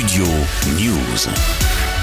Studio News.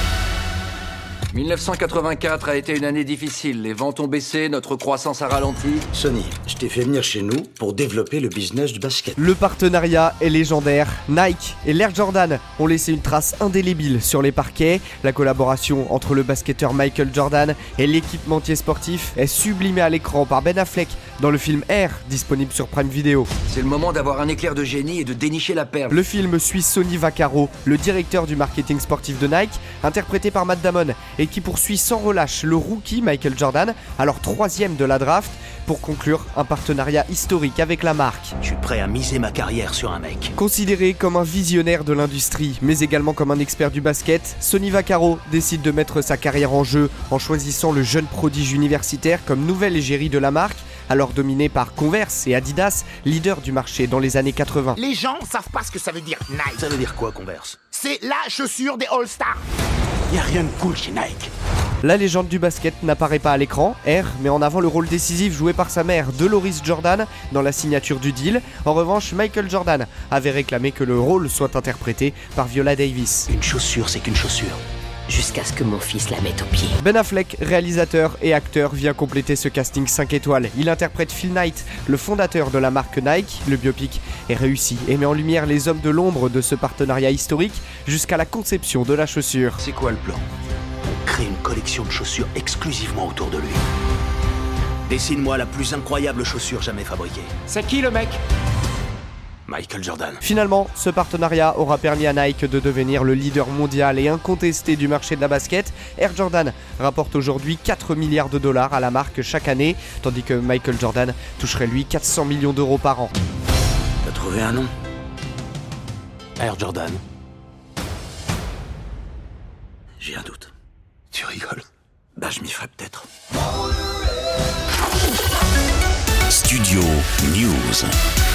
1984 a été une année difficile. Les ventes ont baissé, notre croissance a ralenti. Sony, je t'ai fait venir chez nous pour développer le business du basket. Le partenariat est légendaire. Nike et l'Air Jordan ont laissé une trace indélébile sur les parquets. La collaboration entre le basketteur Michael Jordan et l'équipementier sportif est sublimée à l'écran par Ben Affleck dans le film Air, disponible sur Prime Video. C'est le moment d'avoir un éclair de génie et de dénicher la perle. Le film suit Sonny Vaccaro, le directeur du marketing sportif de Nike, interprété par Matt Damon, et qui poursuit sans relâche le rookie Michael Jordan, alors troisième de la draft, pour conclure un partenariat historique avec la marque. Je suis prêt à miser ma carrière sur un mec. Considéré comme un visionnaire de l'industrie, mais également comme un expert du basket, Sonny Vaccaro décide de mettre sa carrière en jeu en choisissant le jeune prodige universitaire comme nouvelle égérie de la marque, alors dominée par Converse et Adidas, leader du marché dans les années 80. Les gens savent pas ce que ça veut dire Nike. Ça veut dire quoi, Converse? C'est la chaussure des All-Stars. Y a rien de cool chez Nike. La légende du basket n'apparaît pas à l'écran. R met en avant le rôle décisif joué par sa mère, Dolores Jordan, dans la signature du deal. En revanche, Michael Jordan avait réclamé que le rôle soit interprété par Viola Davis. Une chaussure, c'est qu'une chaussure. Jusqu'à ce que mon fils la mette au pied. Ben Affleck, réalisateur et acteur, vient compléter ce casting 5 étoiles. Il interprète Phil Knight, le fondateur de la marque Nike. Le biopic est réussi et met en lumière les hommes de l'ombre de ce partenariat historique jusqu'à la conception de la chaussure. C'est quoi le plan? Créer une collection de chaussures exclusivement autour de lui. Dessine-moi la plus incroyable chaussure jamais fabriquée. C'est qui le mec? Michael Jordan. Finalement, ce partenariat aura permis à Nike de devenir le leader mondial et incontesté du marché de la basket. Air Jordan rapporte aujourd'hui 4 milliards de dollars à la marque chaque année, tandis que Michael Jordan toucherait lui 400 millions d'euros par an. T'as trouvé un nom? Air Jordan. J'ai un doute. Tu rigoles? Bah je m'y ferai peut-être. Studio News.